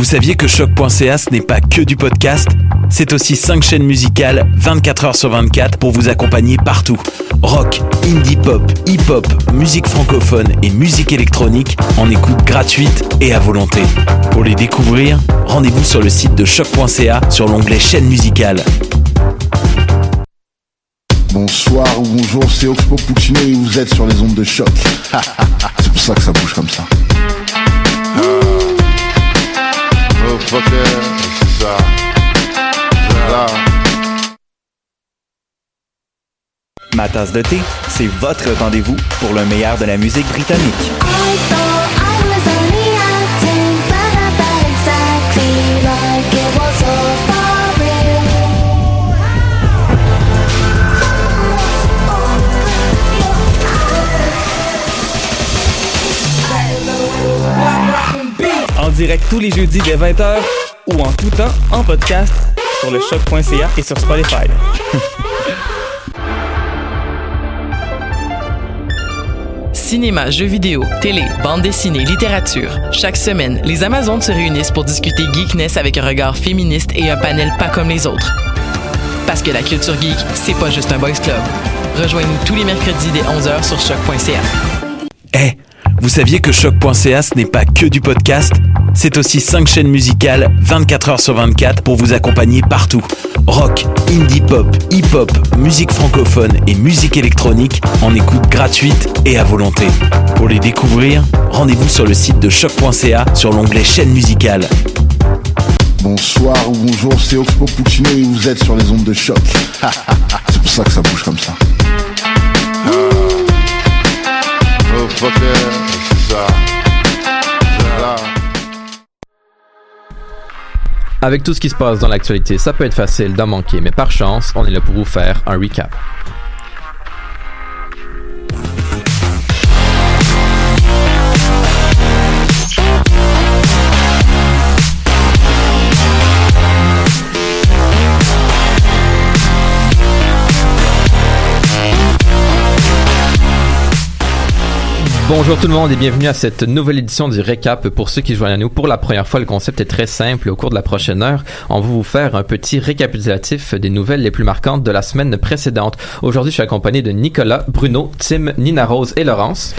vous saviez que choc.ca ce n'est pas que du podcast C'est aussi 5 chaînes musicales 24 heures sur 24 pour vous accompagner partout. Rock, indie pop, hip-hop, musique francophone et musique électronique en écoute gratuite et à volonté. Pour les découvrir, rendez-vous sur le site de choc.ca sur l'onglet chaîne musicale. Bonsoir ou bonjour, c'est Oxpo Puccino et vous êtes sur les ondes de choc. c'est pour ça que ça bouge comme ça. Ma tasse de thé, c'est votre rendez-vous pour le meilleur de la musique britannique. Direct tous les jeudis dès 20h ou en tout temps en podcast sur le choc.ca et sur Spotify. Cinéma, jeux vidéo, télé, bande dessinée, littérature. Chaque semaine, les Amazones se réunissent pour discuter geekness avec un regard féministe et un panel pas comme les autres. Parce que la culture geek, c'est pas juste un boys club. Rejoignez-nous tous les mercredis dès 11h sur choc.ca. Eh, vous saviez que choc.ca ce n'est pas que du podcast C'est aussi 5 chaînes musicales 24 heures sur 24 pour vous accompagner partout. Rock, indie pop, hip-hop, musique francophone et musique électronique en écoute gratuite et à volonté. Pour les découvrir, rendez-vous sur le site de choc.ca sur l'onglet chaîne musicale. Bonsoir ou bonjour, c'est Oxpo Puccino et vous êtes sur les ondes de choc. c'est pour ça que ça bouge comme ça. Oh Avec tout ce qui se passe dans l'actualité, ça peut être facile d'en manquer, mais par chance, on est là pour vous faire un recap. Bonjour tout le monde et bienvenue à cette nouvelle édition du Récap. Pour ceux qui joignent à nous pour la première fois, le concept est très simple. Au cours de la prochaine heure, on va vous faire un petit récapitulatif des nouvelles les plus marquantes de la semaine précédente. Aujourd'hui, je suis accompagné de Nicolas, Bruno, Tim, Nina Rose et Laurence.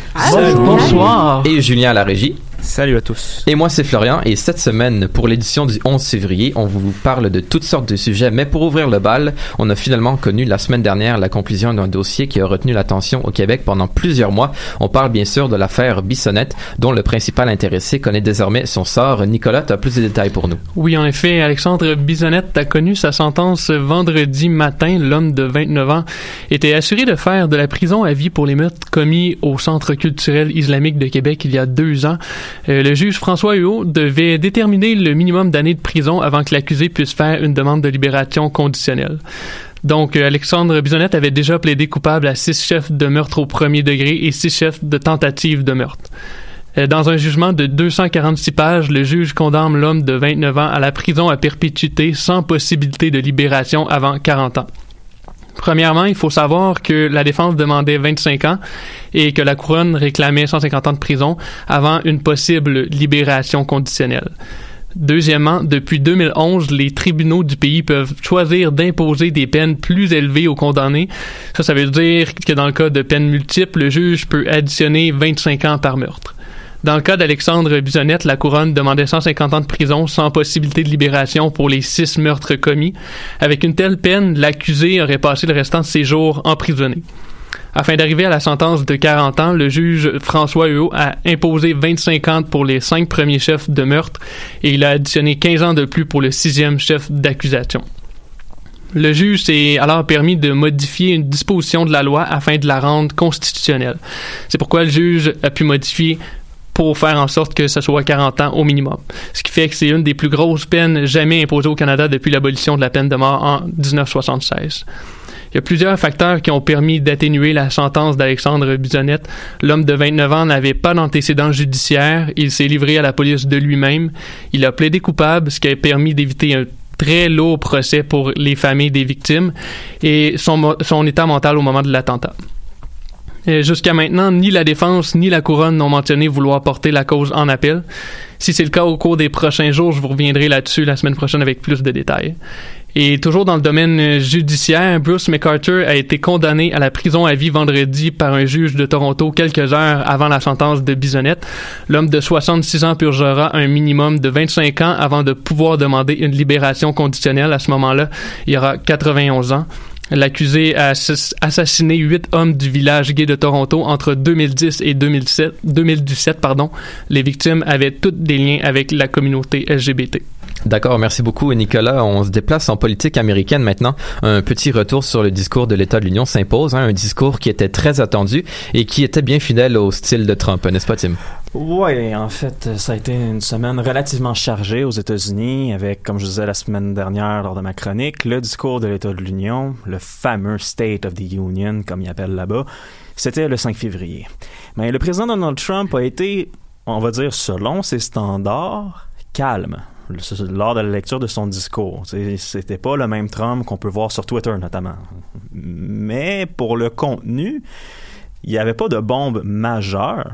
Bonsoir. Et Julien à la régie. Salut à tous. Et moi, c'est Florian. Et cette semaine, pour l'édition du 11 février, on vous parle de toutes sortes de sujets. Mais pour ouvrir le bal, on a finalement connu la semaine dernière la conclusion d'un dossier qui a retenu l'attention au Québec pendant plusieurs mois. On parle bien sûr de l'affaire Bissonnette, dont le principal intéressé connaît désormais son sort. Nicolas, tu as plus de détails pour nous. Oui, en effet, Alexandre Bisonnette a connu sa sentence vendredi matin. L'homme de 29 ans était assuré de faire de la prison à vie pour les meurtres commis au Centre culturel islamique de Québec il y a deux ans. Euh, le juge François Huot devait déterminer le minimum d'années de prison avant que l'accusé puisse faire une demande de libération conditionnelle. Donc, euh, Alexandre Bisonnette avait déjà plaidé coupable à six chefs de meurtre au premier degré et six chefs de tentative de meurtre. Euh, Dans un jugement de 246 pages, le juge condamne l'homme de 29 ans à la prison à perpétuité sans possibilité de libération avant 40 ans. Premièrement, il faut savoir que la défense demandait 25 ans et que la couronne réclamait 150 ans de prison avant une possible libération conditionnelle. Deuxièmement, depuis 2011, les tribunaux du pays peuvent choisir d'imposer des peines plus élevées aux condamnés. Ça, ça veut dire que dans le cas de peines multiples, le juge peut additionner 25 ans par meurtre. Dans le cas d'Alexandre Bisonnette, la couronne demandait 150 ans de prison sans possibilité de libération pour les six meurtres commis. Avec une telle peine, l'accusé aurait passé le restant de ses jours emprisonné. Afin d'arriver à la sentence de 40 ans, le juge François Huot a imposé 25 ans pour les cinq premiers chefs de meurtre et il a additionné 15 ans de plus pour le sixième chef d'accusation. Le juge s'est alors permis de modifier une disposition de la loi afin de la rendre constitutionnelle. C'est pourquoi le juge a pu modifier pour faire en sorte que ce soit 40 ans au minimum. Ce qui fait que c'est une des plus grosses peines jamais imposées au Canada depuis l'abolition de la peine de mort en 1976. Il y a plusieurs facteurs qui ont permis d'atténuer la sentence d'Alexandre Bisonnette. L'homme de 29 ans n'avait pas d'antécédent judiciaire. Il s'est livré à la police de lui-même. Il a plaidé coupable, ce qui a permis d'éviter un très lourd procès pour les familles des victimes et son, état mental au moment de l'attentat. Jusqu'à maintenant, ni la défense ni la couronne n'ont mentionné vouloir porter la cause en appel. Si c'est le cas au cours des prochains jours, je vous reviendrai là-dessus la semaine prochaine avec plus de détails. Et toujours dans le domaine euh, judiciaire, Bruce McArthur a été condamné à la prison à vie vendredi par un juge de Toronto quelques heures avant la sentence de Bisonnette. L'homme de 66 ans purgera un minimum de 25 ans avant de pouvoir demander une libération conditionnelle. À ce moment-là, il aura 91 ans. L'accusé a assass- assassiné huit hommes du village gay de Toronto entre 2010 et 2007, 2017. Pardon. Les victimes avaient toutes des liens avec la communauté LGBT. D'accord, merci beaucoup Nicolas. On se déplace en politique américaine maintenant. Un petit retour sur le discours de l'État de l'Union s'impose, hein, un discours qui était très attendu et qui était bien fidèle au style de Trump, n'est-ce pas Tim? Oui, en fait, ça a été une semaine relativement chargée aux États-Unis avec, comme je disais la semaine dernière lors de ma chronique, le discours de l'État de l'Union, le fameux State of the Union, comme ils appellent là-bas. C'était le 5 février. Mais le président Donald Trump a été, on va dire, selon ses standards, calme lors de la lecture de son discours. C'était pas le même Trump qu'on peut voir sur Twitter, notamment. Mais pour le contenu, il n'y avait pas de bombe majeure.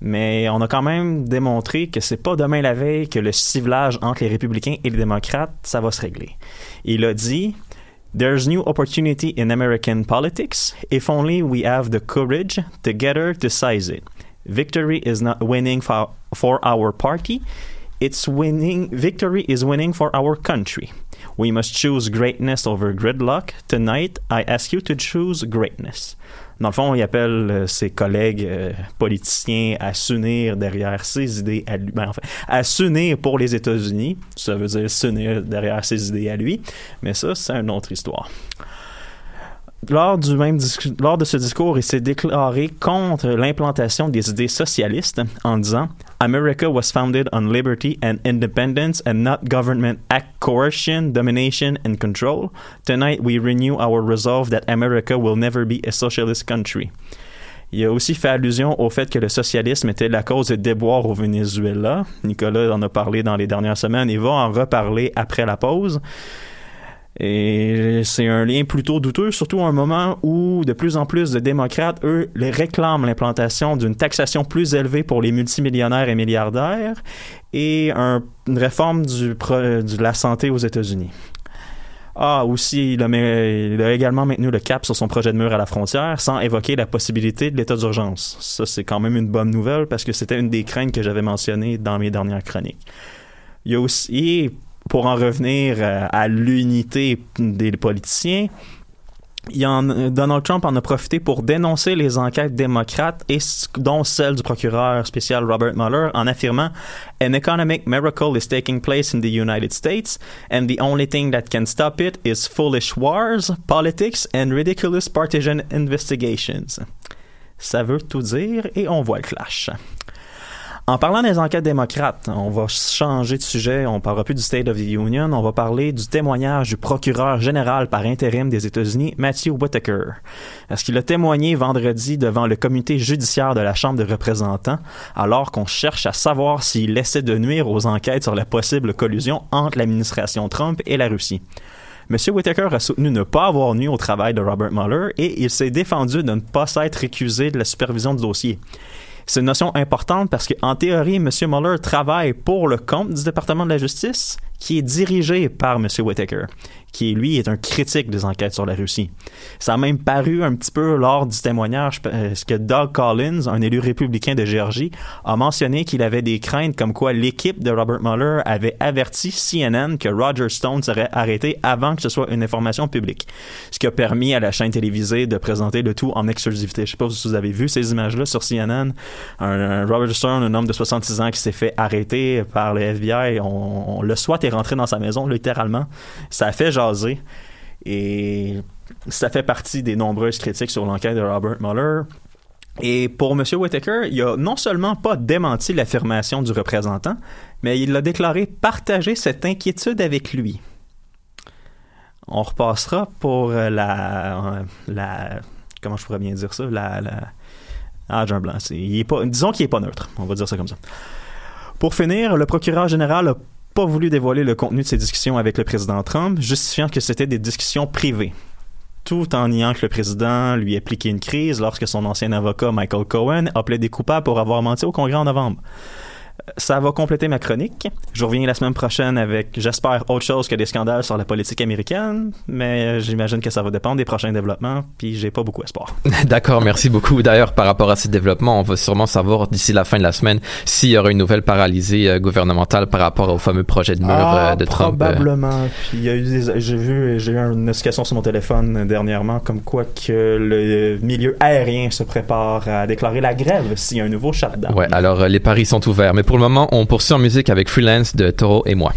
Mais on a quand même démontré que c'est pas demain la veille que le ciblage entre les républicains et les démocrates, ça va se régler. Il a dit There's new opportunity in American politics if only we have the courage together to seize it. Victory is not winning for our party, it's winning victory is winning for our country. We must choose greatness over gridlock. Tonight, I ask you to choose greatness. Dans le fond, il appelle euh, ses collègues euh, politiciens à s'unir derrière ses idées à lui. Ben, en fait, à s'unir pour les États-Unis. Ça veut dire s'unir derrière ses idées à lui. Mais ça, c'est une autre histoire. Lors, du même lors de ce discours, il s'est déclaré contre l'implantation des idées socialistes en disant America was founded on liberty and independence and not government act coercion, domination and control. Tonight we renew our resolve that America will never be a socialist country. Il a aussi fait allusion au fait que le socialisme était la cause des déboires au Venezuela. Nicolas en a parlé dans les dernières semaines et va en reparler après la pause. Et c'est un lien plutôt douteux, surtout à un moment où de plus en plus de démocrates, eux, les réclament l'implantation d'une taxation plus élevée pour les multimillionnaires et milliardaires et un- une réforme du, de la santé aux États-Unis. Ah, aussi, il a, il a également maintenu le cap sur son projet de mur à la frontière sans évoquer la possibilité de l'état d'urgence. Ça, c'est quand même une bonne nouvelle parce que c'était une des craintes que j'avais mentionnées dans mes dernières chroniques. Il y a aussi, pour en revenir euh, à l'unité des politiciens, Donald Trump en a profité pour dénoncer les enquêtes démocrates et dont celle du procureur spécial Robert Mueller en affirmant An economic miracle is taking place in the United States and the only thing that can stop it is foolish wars, politics and ridiculous partisan investigations. Ça veut tout dire et on voit le clash. En parlant des enquêtes démocrates, on va changer de sujet. On parlera plus du State of the Union. On va parler du témoignage du procureur général par intérim des États-Unis, Matthew Whitaker. Est-ce qu'il a témoigné vendredi devant le comité judiciaire de la Chambre des représentants alors qu'on cherche à savoir s'il essaie de nuire aux enquêtes sur la possible collusion entre l'administration Trump et la Russie? M. Whitaker a soutenu ne pas avoir nu au travail de Robert Mueller et il s'est défendu de ne pas s'être récusé de la supervision du dossier. C'est une notion importante parce qu'en théorie, M. Mueller travaille pour le compte du département de la justice qui est dirigé par M. Whitaker qui lui est un critique des enquêtes sur la Russie. Ça a même paru un petit peu lors du témoignage parce que Doug Collins, un élu républicain de Géorgie, a mentionné qu'il avait des craintes comme quoi l'équipe de Robert Mueller avait averti CNN que Roger Stone serait arrêté avant que ce soit une information publique. Ce qui a permis à la chaîne télévisée de présenter le tout en exclusivité. Je sais pas si vous avez vu ces images-là sur CNN. Un, Robert Stone, un homme de 66 ans qui s'est fait arrêter par le FBI. On, le SWAT est rentré dans sa maison, littéralement. Ça a fait et ça fait partie des nombreuses critiques sur l'enquête de Robert Mueller. Et pour M. Whitaker, il a non seulement pas démenti l'affirmation du représentant, mais il a déclaré partager cette inquiétude avec lui. On repassera pour la, la comment je pourrais bien dire ça, la, ah j'ai un blanc. il est pas, disons qu'il est pas neutre. On va dire ça comme ça. Pour finir, le procureur général a pas voulu dévoiler le contenu de ses discussions avec le président Trump, justifiant que c'était des discussions privées. Tout en niant que le président lui appliquait une crise lorsque son ancien avocat Michael Cohen a plaidé coupable pour avoir menti au Congrès en novembre ça va compléter ma chronique. Je reviens la semaine prochaine avec, j'espère, autre chose que des scandales sur la politique américaine, mais j'imagine que ça va dépendre des prochains développements, puis j'ai pas beaucoup espoir. D'accord, merci beaucoup. D'ailleurs, par rapport à ces développements, on va sûrement savoir d'ici la fin de la semaine s'il y aura une nouvelle paralysée euh, gouvernementale par rapport au fameux projet de mur ah, euh, de Trump. Euh. Probablement. Puis il y a eu des, j'ai vu, j'ai eu une notification sur mon téléphone dernièrement comme quoi que le milieu aérien se prépare à déclarer la grève s'il y a un nouveau shutdown. Ouais, alors les paris sont ouverts, mais pour le moment, on poursuit en musique avec Freelance de Toro et moi.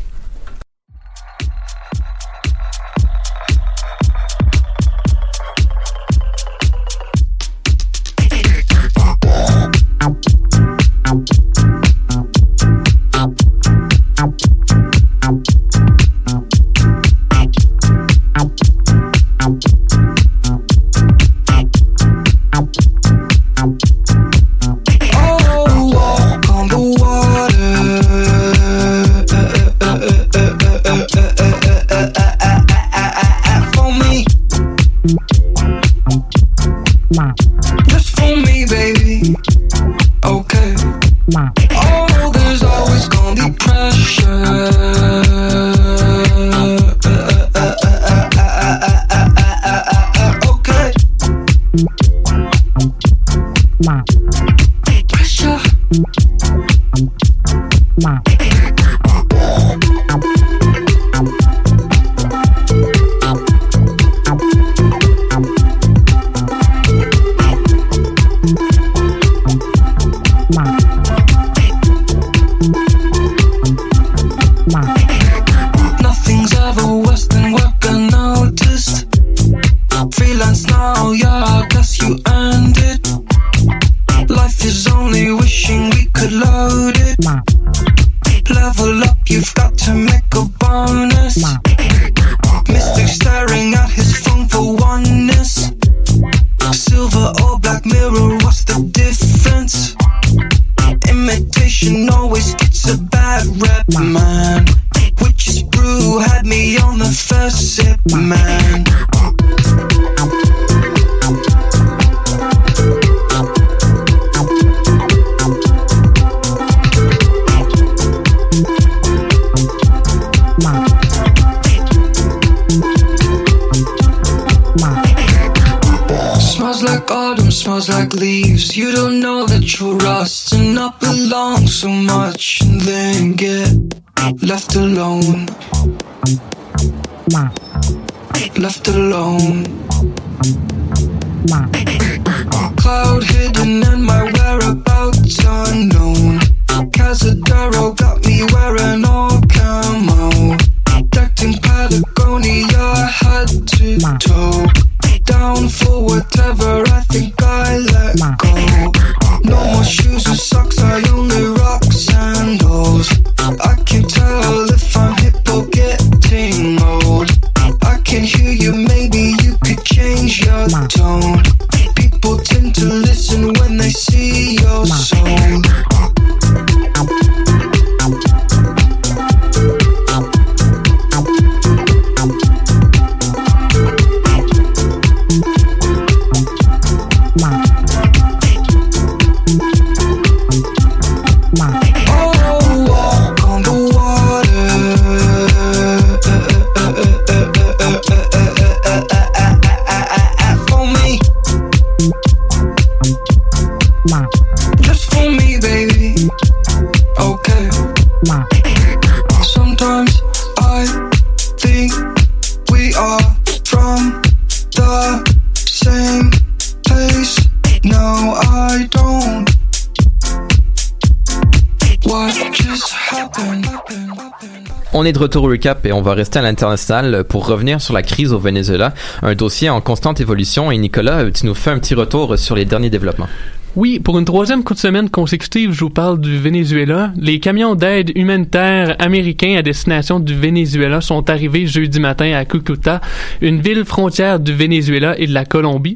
Retour au recap et on va rester à l'international pour revenir sur la crise au Venezuela, un dossier en constante évolution. Et Nicolas, tu nous fais un petit retour sur les derniers développements. Oui, pour une troisième coup de semaine consécutive, je vous parle du Venezuela. Les camions d'aide humanitaire américains à destination du Venezuela sont arrivés jeudi matin à Cucuta, une ville frontière du Venezuela et de la Colombie.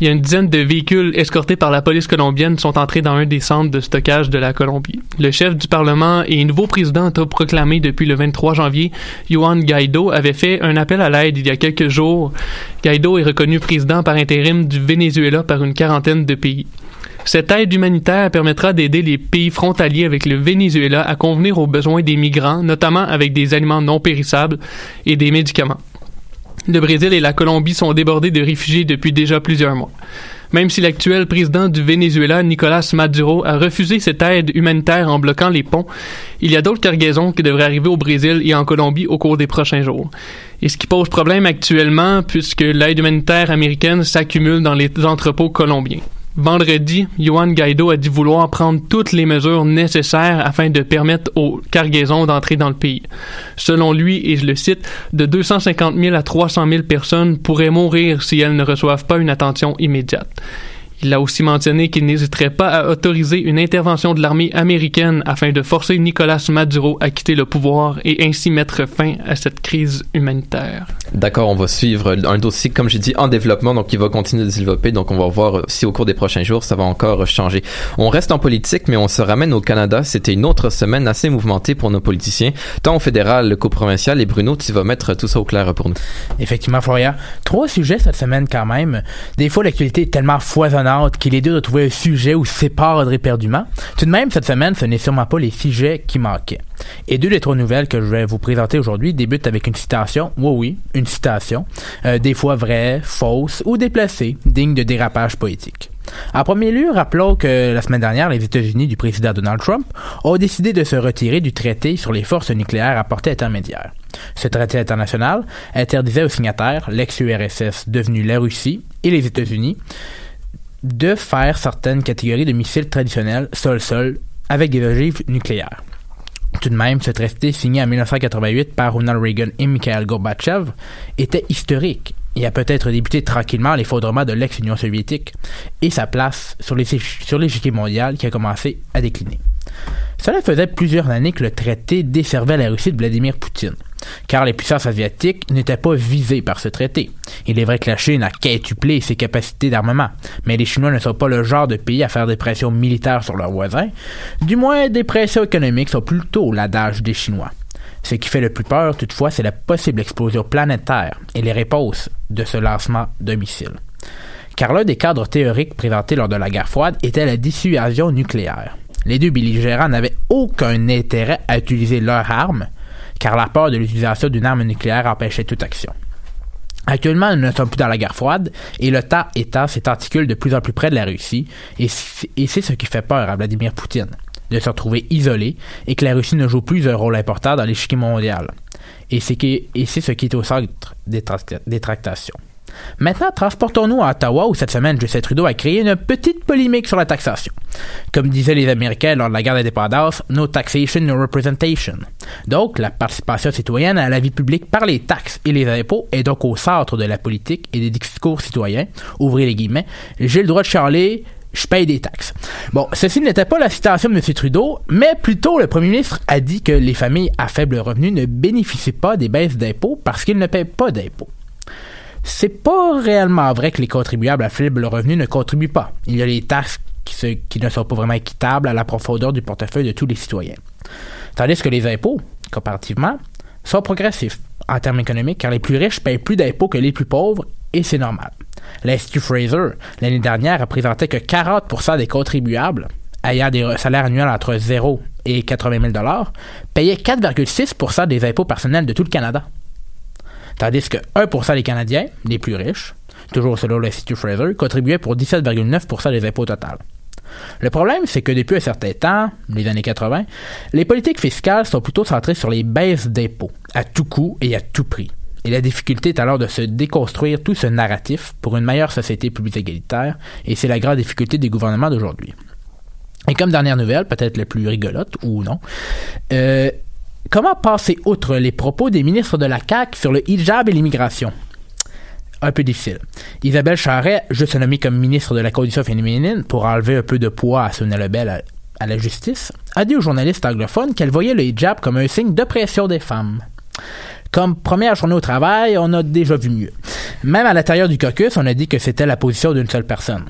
Il y a une dizaine de véhicules escortés par la police colombienne sont entrés dans un des centres de stockage de la Colombie. Le chef du Parlement et nouveau président autoproclamé depuis le 23 janvier, Juan Guaido, avait fait un appel à l'aide il y a quelques jours. Guaido est reconnu président par intérim du Venezuela par une quarantaine de pays. Cette aide humanitaire permettra d'aider les pays frontaliers avec le Venezuela à convenir aux besoins des migrants, notamment avec des aliments non périssables et des médicaments. Le Brésil et la Colombie sont débordés de réfugiés depuis déjà plusieurs mois. Même si l'actuel président du Venezuela, Nicolas Maduro, a refusé cette aide humanitaire en bloquant les ponts, il y a d'autres cargaisons qui devraient arriver au Brésil et en Colombie au cours des prochains jours. Et ce qui pose problème actuellement, puisque l'aide humanitaire américaine s'accumule dans les entrepôts colombiens. Vendredi, Juan Guaido a dit vouloir prendre toutes les mesures nécessaires afin de permettre aux cargaisons d'entrer dans le pays. Selon lui, et je le cite, de 250 000 à 300 000 personnes pourraient mourir si elles ne reçoivent pas une attention immédiate. Il a aussi mentionné qu'il n'hésiterait pas à autoriser une intervention de l'armée américaine afin de forcer Nicolas Maduro à quitter le pouvoir et ainsi mettre fin à cette crise humanitaire. D'accord, on va suivre un dossier, comme j'ai dit, en développement, donc qui va continuer de se développer. Donc on va voir si au cours des prochains jours, ça va encore changer. On reste en politique, mais on se ramène au Canada. C'était une autre semaine assez mouvementée pour nos politiciens, tant au fédéral qu'au provincial. Et Bruno, tu vas mettre tout ça au clair pour nous. Effectivement, Florian. Trois sujets cette semaine quand même. Des fois, l'actualité est tellement foisonnante qu'il est dur de trouver un sujet où sépare éperdument. Tout de même, cette semaine, ce n'est sûrement pas les sujets qui manquaient. Et deux des trois nouvelles que je vais vous présenter aujourd'hui débutent avec une citation. Oui, oui, une citation. Euh, des fois vraie, fausse ou déplacée, digne de dérapage poétique. En premier lieu, rappelons que la semaine dernière, les États-Unis du président Donald Trump ont décidé de se retirer du traité sur les forces nucléaires à portée intermédiaire. Ce traité international interdisait aux signataires, l'ex-URSS devenue la Russie et les États-Unis, de faire certaines catégories de missiles traditionnels sol-sol avec des ogives nucléaires. Tout de même, ce traité signé en 1988 par Ronald Reagan et Mikhail Gorbatchev était historique et a peut-être débuté tranquillement l'effondrement de l'ex-Union soviétique et sa place sur l'échiquier mondial qui a commencé à décliner. Cela faisait plusieurs années que le traité desservait la Russie de Vladimir Poutine, car les puissances asiatiques n'étaient pas visées par ce traité. Il est vrai que la Chine a quintuplé ses capacités d'armement, mais les Chinois ne sont pas le genre de pays à faire des pressions militaires sur leurs voisins. Du moins, des pressions économiques sont plutôt l'adage des Chinois. Ce qui fait le plus peur, toutefois, c'est la possible explosion planétaire et les réponses de ce lancement de missiles. Car l'un des cadres théoriques présentés lors de la guerre froide était la dissuasion nucléaire. Les deux belligérants n'avaient aucun intérêt à utiliser leurs armes, car la peur de l'utilisation d'une arme nucléaire empêchait toute action. Actuellement, nous ne sommes plus dans la guerre froide et le tas état s'articule de plus en plus près de la Russie et c'est ce qui fait peur à Vladimir Poutine, de se retrouver isolé et que la Russie ne joue plus un rôle important dans l'échiquier mondial. Et c'est ce qui est au centre des tractations. Maintenant, transportons-nous à Ottawa où cette semaine, Justin Trudeau a créé une petite polémique sur la taxation. Comme disaient les Américains lors de la guerre d'indépendance, no taxation, no representation. Donc, la participation citoyenne à la vie publique par les taxes et les impôts est donc au centre de la politique et des discours citoyens. Ouvrez les guillemets. J'ai le droit de charler, je paye des taxes. Bon, ceci n'était pas la citation de M. Trudeau, mais plutôt le premier ministre a dit que les familles à faible revenu ne bénéficient pas des baisses d'impôts parce qu'ils ne paient pas d'impôts. C'est pas réellement vrai que les contribuables à faible revenu ne contribuent pas. Il y a les taxes qui, ne sont pas vraiment équitables à la profondeur du portefeuille de tous les citoyens. Tandis que les impôts, comparativement, sont progressifs en termes économiques car les plus riches payent plus d'impôts que les plus pauvres et c'est normal. L'Institut Fraser, l'année dernière, a présenté que 40% des contribuables ayant des salaires annuels entre 0 et 80 000 payaient 4,6% des impôts personnels de tout le Canada. Tandis que 1% des Canadiens, les plus riches, toujours selon l'Institut Fraser, contribuaient pour 17,9% des impôts total. Le problème, c'est que depuis un certain temps, les années 80, les politiques fiscales sont plutôt centrées sur les baisses d'impôts, à tout coût et à tout prix. Et la difficulté est alors de se déconstruire tout ce narratif pour une meilleure société plus égalitaire, et c'est la grande difficulté des gouvernements d'aujourd'hui. Et comme dernière nouvelle, peut-être la plus rigolote ou non, euh, comment passer outre les propos des ministres de la CAQ sur le hijab et l'immigration? Un peu difficile. Isabelle Charret, juste nommée comme ministre de la Condition féminine pour enlever un peu de poids à Sonia Lebel à, à la justice, a dit aux journalistes anglophones qu'elle voyait le hijab comme un signe d'oppression des femmes. Comme première journée au travail, on a déjà vu mieux. Même à l'intérieur du caucus, on a dit que c'était la position d'une seule personne.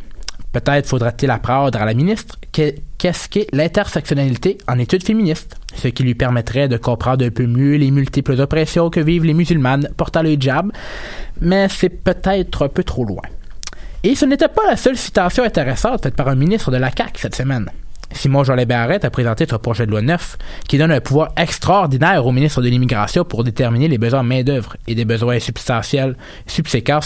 Peut-être faudra-t-il apprendre à la ministre qu'est-ce qu'est l'intersectionnalité en études féministes, ce qui lui permettrait de comprendre un peu mieux les multiples oppressions que vivent les musulmanes portant le hijab, mais c'est peut-être un peu trop loin. Et ce n'était pas la seule citation intéressante faite par un ministre de la CAQ cette semaine. Simon Jolet Barrette a présenté son projet de loi 9 qui donne un pouvoir extraordinaire au ministre de l'Immigration pour déterminer les besoins main-d'œuvre et des besoins substantiels, subséquents,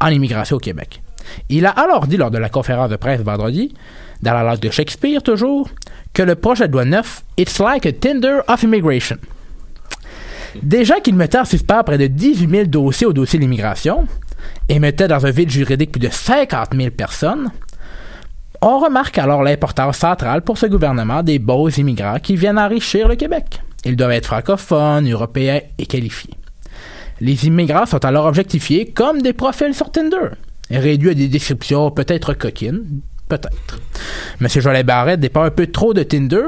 en immigration au Québec. Il a alors dit lors de la conférence de presse vendredi, dans la langue de Shakespeare toujours, que le projet de loi 9, it's like a Tinder of immigration. Déjà qu'il mettait en suspens près de 18 000 dossiers au dossier de l'immigration et mettait dans un vide juridique plus de 50 000 personnes, on remarque alors l'importance centrale pour ce gouvernement des beaux immigrants qui viennent enrichir le Québec. Ils doivent être francophones, européens et qualifiés. Les immigrants sont alors objectifiés comme des profils sur Tinder, réduits à des descriptions peut-être coquines, peut-être. Monsieur Jolet Barrette dépend un peu trop de Tinder,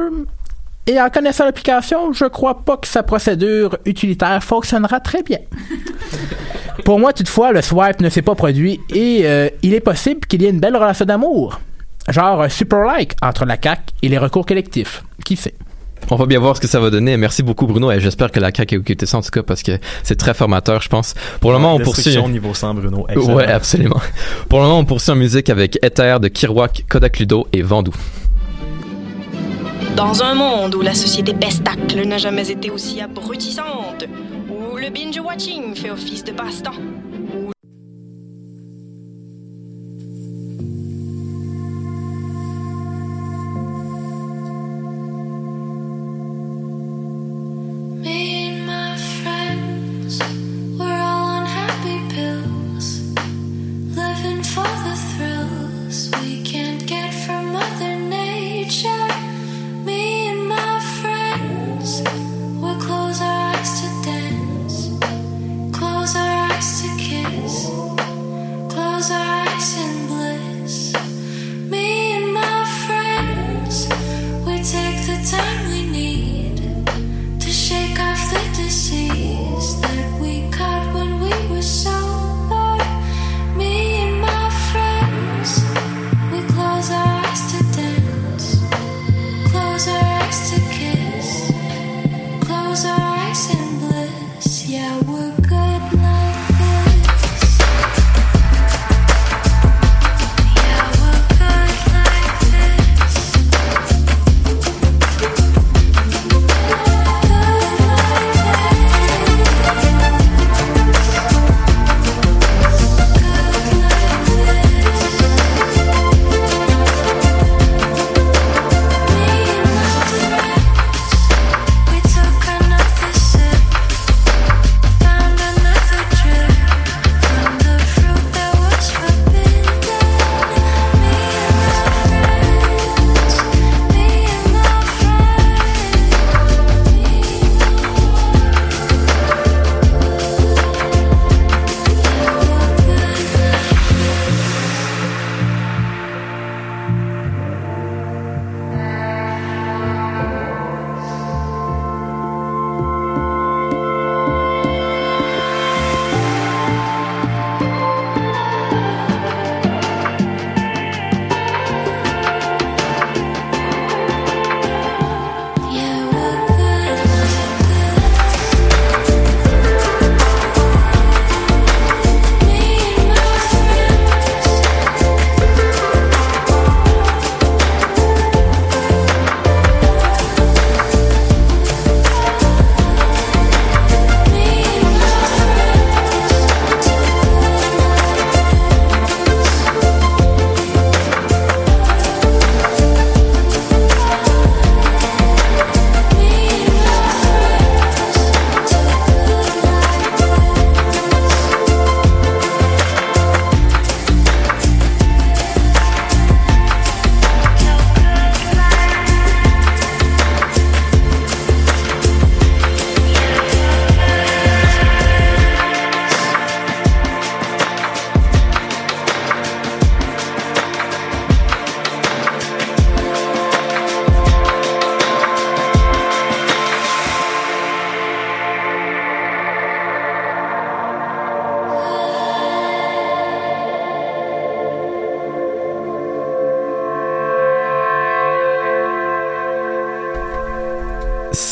et en connaissant l'application, je crois pas que sa procédure utilitaire fonctionnera très bien. Pour moi, toutefois, le swipe ne s'est pas produit et euh, il est possible qu'il y ait une belle relation d'amour genre un super like entre la CAC et les recours collectifs. Qui sait? On va bien voir ce que ça va donner. Merci beaucoup, Bruno. Et j'espère que la CAQ a écouté ça, en tout cas, parce que c'est très formateur, je pense. Pour le moment, on poursuit. niveau 100, Bruno. Ouais, absolument. Pour le moment, on poursuit en musique avec Ether de Kirouac, Kodak Ludo et Vandou. Dans un monde où la société pestacle n'a jamais été aussi abrutissante, où le binge-watching fait office de passe-temps,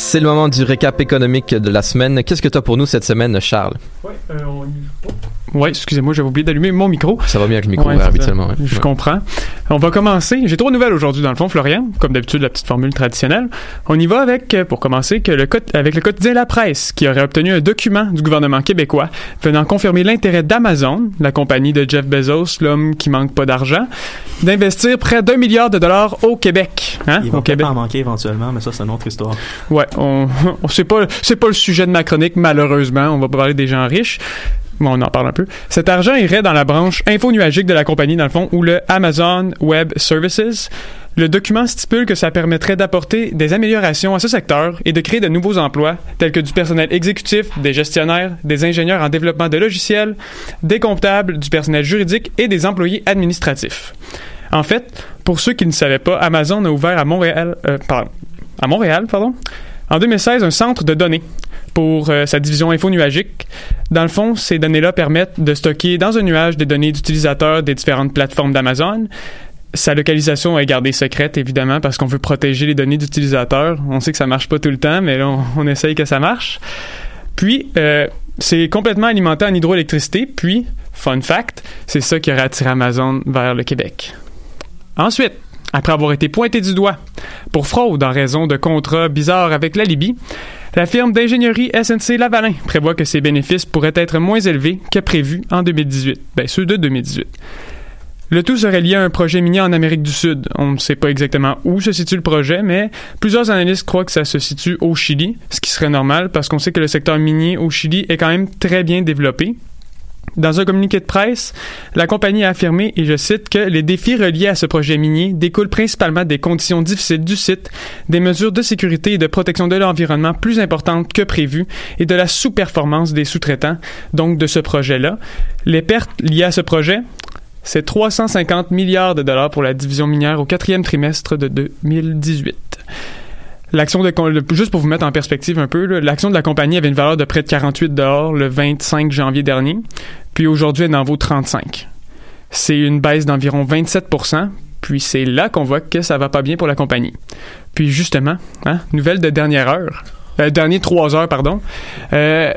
C'est le moment du récap économique de la semaine. Qu'est-ce que tu as pour nous cette semaine, Charles? Ouais, excusez-moi, j'avais oublié d'allumer mon micro. Ça va bien avec le micro Ouais, habituellement. ouais. Je Ouais. comprends. On va commencer. J'ai trois nouvelles aujourd'hui dans le fond, Florian. Comme d'habitude, la petite formule traditionnelle. On y va avec, euh, pour commencer, que le avec le quotidien La Presse, qui aurait obtenu un document du gouvernement québécois venant confirmer l'intérêt d'Amazon, la compagnie de Jeff Bezos, l'homme qui manque pas d'argent, d'investir près d'un milliard de dollars au Québec. Hein, Il au va peut-être Québec. en manquer éventuellement, mais ça, c'est une autre histoire. Ouais, on, on c'est pas c'est pas le sujet de ma chronique malheureusement, on va pas parler des gens riches. Bon, on en parle un peu. Cet argent irait dans la branche info-nuagique de la compagnie, dans le fond, ou le Amazon Web Services. Le document stipule que ça permettrait d'apporter des améliorations à ce secteur et de créer de nouveaux emplois, tels que du personnel exécutif, des gestionnaires, des ingénieurs en développement de logiciels, des comptables, du personnel juridique et des employés administratifs. En fait, pour ceux qui ne savaient pas, Amazon a ouvert à Montréal, euh, pardon, en 2016 un centre de données pour euh, sa division info-nuagique. Dans le fond, ces données-là permettent de stocker dans un nuage des données d'utilisateurs des différentes plateformes d'Amazon. Sa localisation est gardée secrète, évidemment, parce qu'on veut protéger les données d'utilisateurs. On sait que ça marche pas tout le temps, mais on essaye que ça marche. Puis, euh, c'est complètement alimenté en hydroélectricité. Puis, fun fact, c'est ça qui aurait attiré Amazon vers le Québec. Ensuite, après avoir été pointé du doigt pour fraude en raison de contrats bizarres avec la Libye, la firme d'ingénierie SNC Lavalin prévoit que ses bénéfices pourraient être moins élevés que prévu en 2018. Ben, ceux de 2018. Le tout serait lié à un projet minier en Amérique du Sud. On ne sait pas exactement où se situe le projet, mais plusieurs analystes croient que ça se situe au Chili, ce qui serait normal parce qu'on sait que le secteur minier au Chili est quand même très bien développé. Dans un communiqué de presse, la compagnie a affirmé, et je cite, que les défis reliés à ce projet minier découlent principalement des conditions difficiles du site, des mesures de sécurité et de protection de l'environnement plus importantes que prévues et de la sous-performance des sous-traitants, donc de ce projet-là. Les pertes liées à ce projet, c'est 350 milliards de dollars pour la division minière au quatrième trimestre de 2018. L'action de juste pour vous mettre en perspective un peu, l'action de la compagnie avait une valeur de près de 48 dollars le 25 janvier dernier, puis aujourd'hui elle en vaut 35. C'est une baisse d'environ 27% puis c'est là qu'on voit que ça va pas bien pour la compagnie. Puis justement, hein, nouvelle de dernière heure, euh, dernier trois heures pardon. Euh,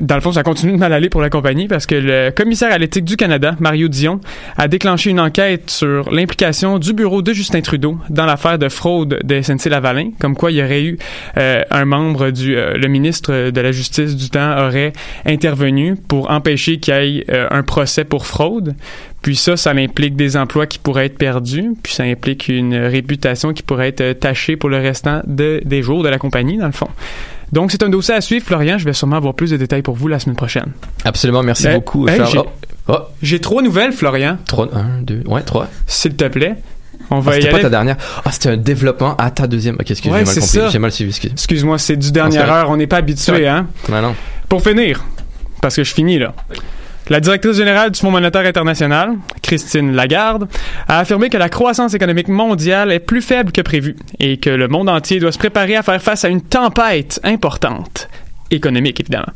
dans le fond, ça continue de mal aller pour la compagnie parce que le commissaire à l'éthique du Canada, Mario Dion, a déclenché une enquête sur l'implication du bureau de Justin Trudeau dans l'affaire de fraude de SNC-Lavalin, comme quoi il y aurait eu euh, un membre du... euh, le ministre de la Justice du temps aurait intervenu pour empêcher qu'il y ait euh, un procès pour fraude. Puis ça, ça implique des emplois qui pourraient être perdus, puis ça implique une réputation qui pourrait être tachée pour le restant de- des jours de la compagnie, dans le fond. Donc, c'est un dossier à suivre, Florian. Je vais sûrement avoir plus de détails pour vous la semaine prochaine. Absolument, merci Eh, beaucoup, hey, Charles. j'ai- Oh, oh, J'ai trois nouvelles, Florian. trois, un, deux, ouais, trois. S'il te plaît. On va Ah, y c'était pas aller. ta dernière. Ah, c'était un développement à ta deuxième. Ok, excuse, Ouais, j'ai mal c'est compris. ça. J'ai mal suivi, excuse. Excuse-moi, c'est du dernière c'est heure. On n'est pas habitué, hein? Non. Pour finir, parce que je finis là. La directrice générale du Fonds monétaire international, Christine Lagarde, a affirmé que la croissance économique mondiale est plus faible que prévu et que le monde entier doit se préparer à faire face à une tempête importante, économique évidemment.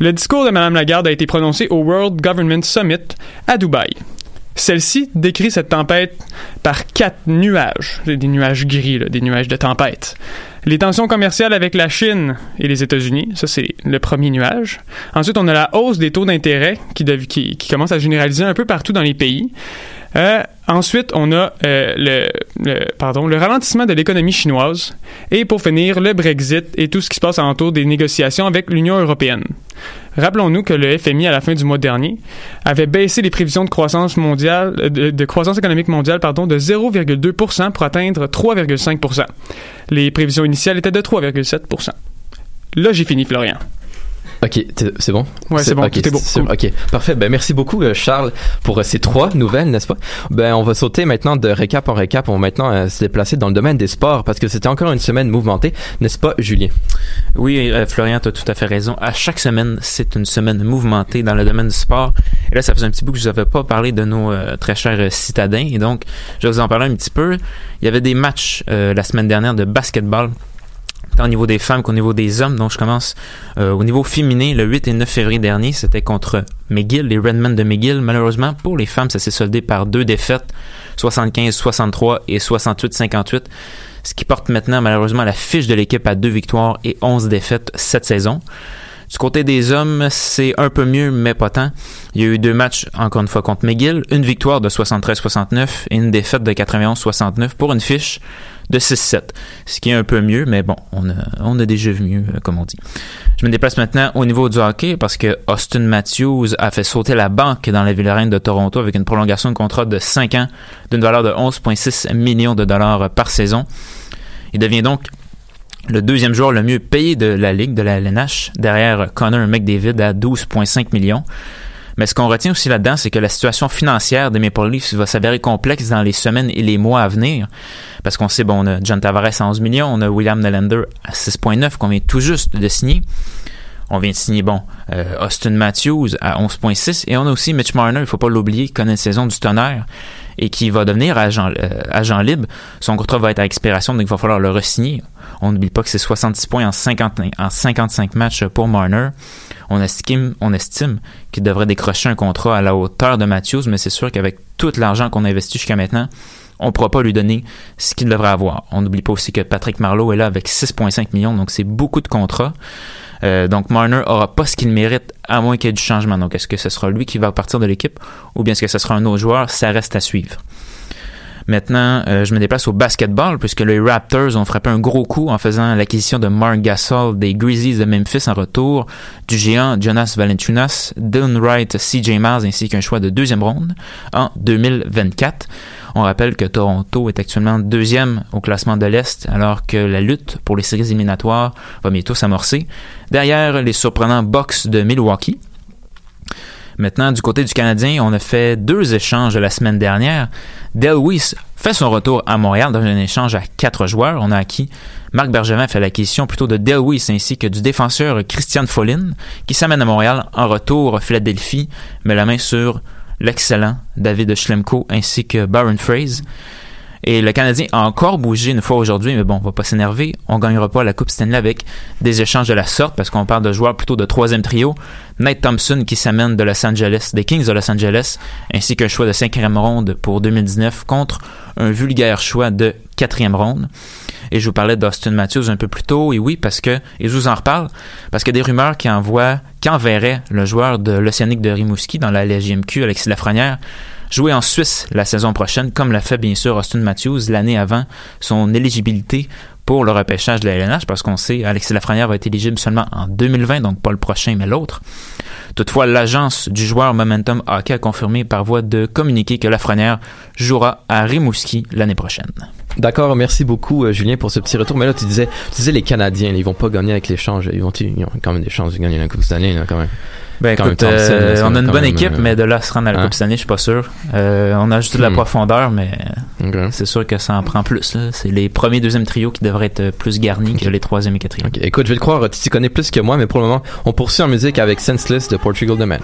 Le discours de Mme Lagarde a été prononcé au World Government Summit à Dubaï. Celle-ci décrit cette tempête par quatre nuages, des nuages gris, des nuages de tempête. Les tensions commerciales avec la Chine et les États-Unis, ça c'est le premier nuage. Ensuite, on a la hausse des taux d'intérêt qui, commence à se généraliser un peu partout dans les pays. Euh, ensuite, on a euh, le, pardon, le ralentissement de l'économie chinoise. Et pour finir, le Brexit et tout ce qui se passe alentour des négociations avec l'Union européenne. Rappelons-nous que le FMI, à la fin du mois dernier, avait baissé les prévisions de croissance mondiale, euh, de croissance économique mondiale, pardon, de 0,2% pour atteindre 3,5% Les prévisions initiales étaient de 3,7% Là, j'ai fini, Florian. Ok, c'est bon? Ouais, c'est bon, ok, tout est beau. c'est- Ok, parfait. Ben, merci beaucoup, euh, Charles, pour euh, ces trois nouvelles, n'est-ce pas? Ben, on va sauter maintenant de récap en récap. On va maintenant euh, se déplacer dans le domaine des sports parce que c'était encore une semaine mouvementée, n'est-ce pas, Julien? Oui, euh, Florian, tu as tout à fait raison. À chaque semaine, c'est une semaine mouvementée dans le domaine du sport. Et là, ça faisait un petit bout que je vous avais pas parlé de nos euh, très chers euh, citadins. Et donc, je vais vous en parler un petit peu. Il y avait des matchs euh, la semaine dernière de basketball tant au niveau des femmes qu'au niveau des hommes. Donc, je commence euh, au niveau féminin, le 8 et 9 février dernier, c'était contre McGill, les Redmen de McGill. Malheureusement, pour les femmes, ça s'est soldé par deux défaites, 75-63 et 68-58. ce qui porte maintenant malheureusement la fiche de l'équipe à deux victoires et 11 défaites cette saison. Du côté des hommes, c'est un peu mieux, mais pas tant. Il y a eu deux matchs, encore une fois, contre McGill, une victoire de 73-69 et une défaite de 91-69 pour une fiche de 6-7. Ce qui est un peu mieux, mais bon, on a, on a déjà vu mieux, euh, comme on dit. Je me déplace maintenant au niveau du hockey parce que Austin Matthews a fait sauter la banque dans la ville reine de Toronto avec une prolongation de contrat de 5 ans d'une valeur de 11,6 millions de dollars par saison. Il devient donc le deuxième joueur le mieux payé de la Ligue, de la LNH, derrière Connor McDavid à 12,5 millions. Mais ce qu'on retient aussi là-dedans, c'est que la situation financière des Maple Leafs va s'avérer complexe dans les semaines et les mois à venir. Parce qu'on sait, bon, on a John Tavares à 11 millions, on a William Nylander à 6,9 qu'on vient tout juste de signer. On vient de signer, bon, euh, Austin Matthews à 11,6 et on a aussi Mitch Marner, il faut pas l'oublier, qui connaît une saison du tonnerre et qui va devenir agent, euh, agent libre. Son contrat va être à expiration, donc il va falloir le re-signer. On n'oublie pas que c'est 66 points en, 50, en 55 matchs pour Marner. On estime, on estime qu'il devrait décrocher un contrat à la hauteur de Matthews, mais c'est sûr qu'avec tout l'argent qu'on a investi jusqu'à maintenant, on ne pourra pas lui donner ce qu'il devrait avoir. On n'oublie pas aussi que Patrick Marlowe est là avec 6,5 millions, donc c'est beaucoup de contrats. Euh, donc Marner aura pas ce qu'il mérite à moins qu'il y ait du changement. Donc est-ce que ce sera lui qui va partir de l'équipe ou bien est-ce que ce sera un autre joueur? Ça reste à suivre. Maintenant, euh, je me déplace au basketball puisque les Raptors ont frappé un gros coup en faisant l'acquisition de Mark Gasol des Grizzlies de Memphis en retour du géant Jonas Valanciunas, Dylan Wright, CJ Miles ainsi qu'un choix de deuxième ronde en 2024. On rappelle que Toronto est actuellement deuxième au classement de l'Est alors que la lutte pour les séries éliminatoires va bientôt s'amorcer. Derrière les surprenants Bucks de Milwaukee. Maintenant, du côté du Canadien, on a fait deux échanges la semaine dernière. Del Weiss fait son retour à Montréal dans un échange à quatre joueurs. On a acquis Marc Bergevin fait l'acquisition plutôt de Del Weiss ainsi que du défenseur Christian Follin qui s'amène à Montréal en retour Philadelphie, met la main sur l'excellent David Schlemko ainsi que Baron Fraze. Et le Canadien a encore bougé une fois aujourd'hui, mais bon, on va pas s'énerver. On gagnera pas la Coupe Stanley avec des échanges de la sorte parce qu'on parle de joueurs plutôt de troisième trio. Nate Thompson qui s'amène de Los Angeles, des Kings de Los Angeles, ainsi qu'un choix de cinquième ronde pour 2019 contre un vulgaire choix de quatrième ronde. Et je vous parlais d'Austin Matthews un peu plus tôt, et oui, parce que, et je vous en reparle, parce que des rumeurs qui envoient, qui enverraient le joueur de l'Océanique de Rimouski dans la LGMQ, Alexis Lafrenière, jouer en Suisse la saison prochaine, comme l'a fait bien sûr Austin Matthews l'année avant son éligibilité pour le repêchage de la LNH, parce qu'on sait Alexis Lafrenière va être éligible seulement en 2020, donc pas le prochain, mais l'autre. Toutefois, l'agence du joueur Momentum Hockey a confirmé par voie de communiqué que Lafrenière jouera à Rimouski l'année prochaine. D'accord, merci beaucoup euh, Julien pour ce petit retour. Mais là, tu disais, tu disais les Canadiens, ils vont pas gagner avec l'échange. Ils vont, ils ont quand même des chances de gagner la Coupe là, quand même? Ben Quand même écoute, Thompson, euh, on a une bonne même, équipe, euh, mais de là à se rendre à la hein? Coupe année, je suis pas sûr. Euh, on a ajouté de la Hmm. profondeur, mais c'est sûr que ça en prend plus. C'est les premiers, deuxième trios qui devraient être plus garnis que les troisième et quatrième. Écoute, je vais le croire, tu t'y connais plus que moi, mais pour le moment, on poursuit en musique avec Senseless de Portugal The Man.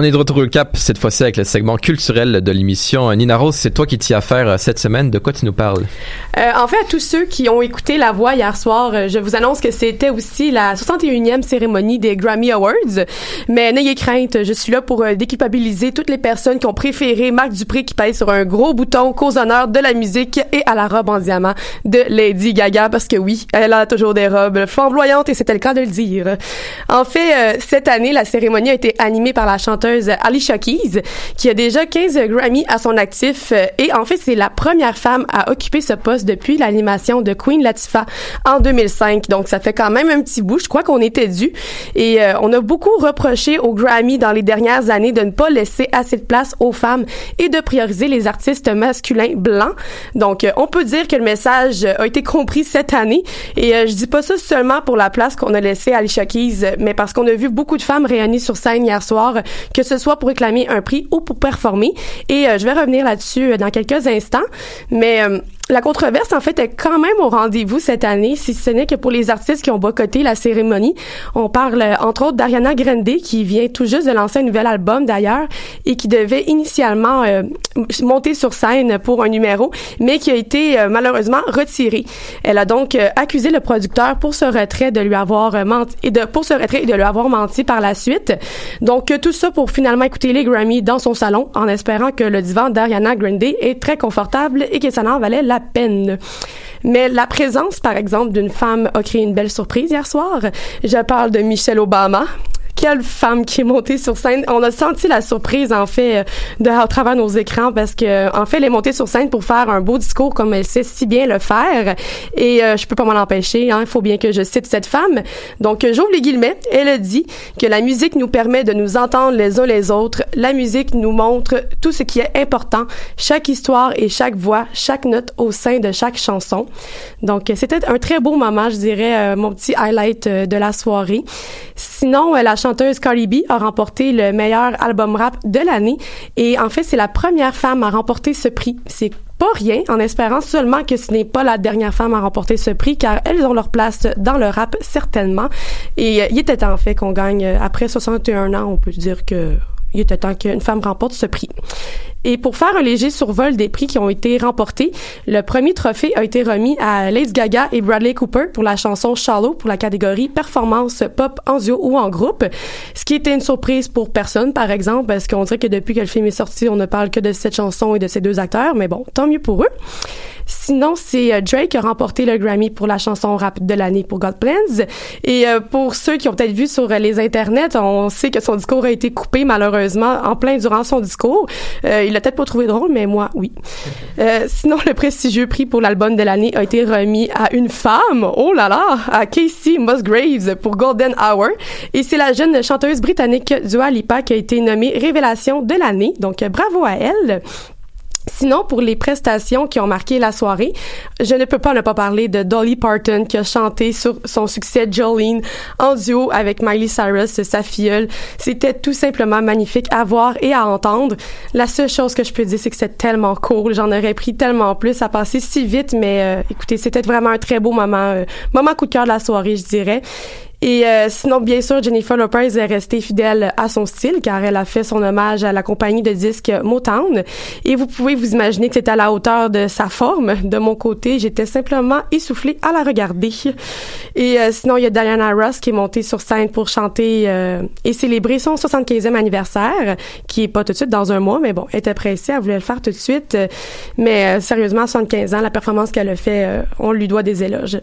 On est de retour au cap, cette fois-ci avec le segment culturel de l'émission. Nina Rose, c'est toi qui t'y as affaire euh, cette semaine. De quoi tu nous parles? Euh, en fait, à tous ceux qui ont écouté La Voix hier soir, euh, je vous annonce que c'était aussi la 61e cérémonie des Grammy Awards. Mais n'ayez crainte, je suis là pour euh, déculpabiliser toutes les personnes qui ont préféré Marc Dupré qui pèse sur un gros bouton cause honneur de la musique et à la robe en diamant de Lady Gaga parce que oui, elle a toujours des robes flamboyantes et c'était le cas de le dire. En fait, cette année, la cérémonie a été animée par la chanteuse Alicia Keys qui a déjà 15 Grammy à son actif euh, et en fait, c'est la première femme à occuper ce poste depuis l'animation de Queen Latifah en 2005. Donc ça fait quand même un petit bout, je crois qu'on était dû et euh, on a beaucoup reproché aux Grammy dans les dernières années de ne pas laisser assez de place aux femmes et de prioriser les artistes masculins blancs. Donc euh, on peut dire que le message a été compris cette année et euh, je dis pas ça seulement pour la place qu'on a laissée à Alicia Keys, mais parce qu'on a vu beaucoup de femmes réunies sur scène hier soir, que ce soit pour réclamer un prix ou pour performer. Et euh, je vais revenir là-dessus euh, dans quelques instants, mais euh, la controverse, en fait, est quand même au rendez-vous cette année, si ce n'est que pour les artistes qui ont boycotté la cérémonie. On parle, euh, entre autres, d'Ariana Grande, qui vient tout juste de lancer un nouvel album, d'ailleurs, et qui devait initialement euh, monter sur scène pour un numéro, mais qui a été euh, malheureusement retiré. Elle a donc accusé le producteur pour ce retrait de lui avoir menti, et pour ce retrait et de lui avoir menti par la suite. Donc, tout ça pour finalement écouter les Grammy dans son salon, en espérant que le divan d'Ariana Grande est très confortable et que ça en valait la peine. Mais la présence, par exemple, d'une femme a créé une belle surprise hier soir. Je parle de Michelle Obama. Quelle femme qui est montée sur scène. On a senti la surprise, en fait, euh, de, à travers nos écrans parce que, en fait, elle est montée sur scène pour faire un beau discours comme elle sait si bien le faire. Et euh, je peux pas m'en empêcher. Hein. Il faut bien que je cite cette femme. Donc, euh, j'ouvre les guillemets. Elle a dit que la musique nous permet de nous entendre les uns les autres. La musique nous montre tout ce qui est important. Chaque histoire et chaque voix, chaque note au sein de chaque chanson. Donc, c'était un très beau moment, je dirais, euh, mon petit highlight de la soirée. Sinon, la chanteuse Cardi B a remporté le meilleur album rap de l'année. Et en fait, c'est la première femme à remporter ce prix. C'est pas rien, en espérant seulement que ce n'est pas la dernière femme à remporter ce prix, car elles ont leur place dans le rap, certainement. Et euh, il était temps, en fait, qu'on gagne, euh, après 61 ans, on peut dire que il était temps qu'une femme remporte ce prix. Et pour faire un léger survol des prix qui ont été remportés, le premier trophée a été remis à Lady Gaga et Bradley Cooper pour la chanson Shallow pour la catégorie performance pop en duo ou en groupe. Ce qui était une surprise pour personne, par exemple, parce qu'on dirait que depuis que le film est sorti, on ne parle que de cette chanson et de ces deux acteurs, mais bon, tant mieux pour eux. Sinon, c'est euh, Drake qui a remporté le Grammy pour la chanson rap de l'année pour God Plans. Et euh, pour ceux qui ont peut-être vu sur euh, les internets, on sait que son discours a été coupé malheureusement en plein durant son discours. Il l'a peut-être pas trouvé drôle, mais moi, oui. Euh, sinon, le prestigieux prix pour l'album de l'année a été remis à une femme, oh là là, à Casey Musgraves pour Golden Hour. Et c'est la jeune chanteuse britannique Dua Lipa qui a été nommée révélation de l'année. Donc, bravo à elle. Sinon, pour les prestations qui ont marqué la soirée, je ne peux pas ne pas parler de Dolly Parton qui a chanté sur son succès Jolene en duo avec Miley Cyrus, sa filleule. C'était tout simplement magnifique à voir et à entendre. La seule chose que je peux dire, c'est que c'est tellement cool. J'en aurais pris tellement plus. Ça passait si vite, mais euh, écoutez, c'était vraiment un très beau moment. euh, moment coup de cœur de la soirée, je dirais. Et euh, sinon, bien sûr, Jennifer Lopez est restée fidèle à son style car elle a fait son hommage à la compagnie de disques Motown. Et vous pouvez vous imaginer que c'est à la hauteur de sa forme. De mon côté, j'étais simplement essoufflée à la regarder. Et euh, sinon, il y a Diana Ross qui est montée sur scène pour chanter euh, et célébrer son 75e anniversaire, qui est pas tout de suite dans un mois, mais bon, elle était pressée, elle voulait le faire tout de suite. Mais euh, sérieusement, à 75 ans, la performance qu'elle a fait, euh, on lui doit des éloges.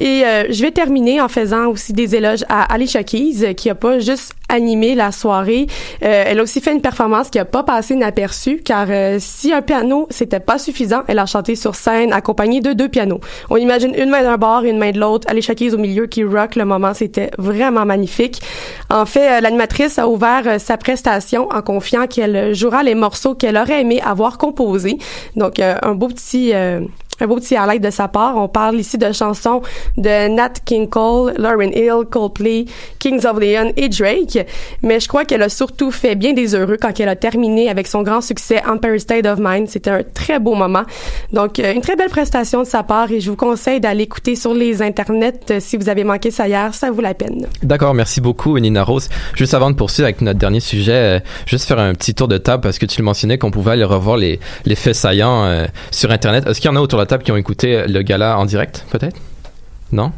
Et euh, je vais terminer en faisant aussi des éloges à Alicia Keys, euh, qui a pas juste animé la soirée. Euh, elle a aussi fait une performance qui a pas passé inaperçue, car euh, si un piano c'était pas suffisant, elle a chanté sur scène accompagnée de deux pianos. On imagine une main d'un bord et une main de l'autre. Alicia Keys au milieu qui rock le moment, c'était vraiment magnifique. En fait, euh, l'animatrice a ouvert euh, sa prestation en confiant qu'elle jouera les morceaux qu'elle aurait aimé avoir composés. Donc, un beau petit... un beau petit highlight de sa part. On parle ici de chansons de Nat King Cole, Lauryn Hill, Coldplay, Kings of Leon et Drake. Mais je crois qu'elle a surtout fait bien des heureux quand elle a terminé avec son grand succès Empire State of Mind. C'était un très beau moment. Donc, euh, une très belle prestation de sa part et je vous conseille d'aller écouter sur les internets euh, si vous avez manqué ça hier. Ça vaut la peine. D'accord, merci beaucoup, Nina Rose. Juste avant de poursuivre avec notre dernier sujet, euh, juste faire un petit tour de table parce que tu le mentionnais qu'on pouvait aller revoir les, faits saillants sur Internet. Est-ce qu'il y en a autour de la table qui ont écouté le gala en direct, peut-être? Non?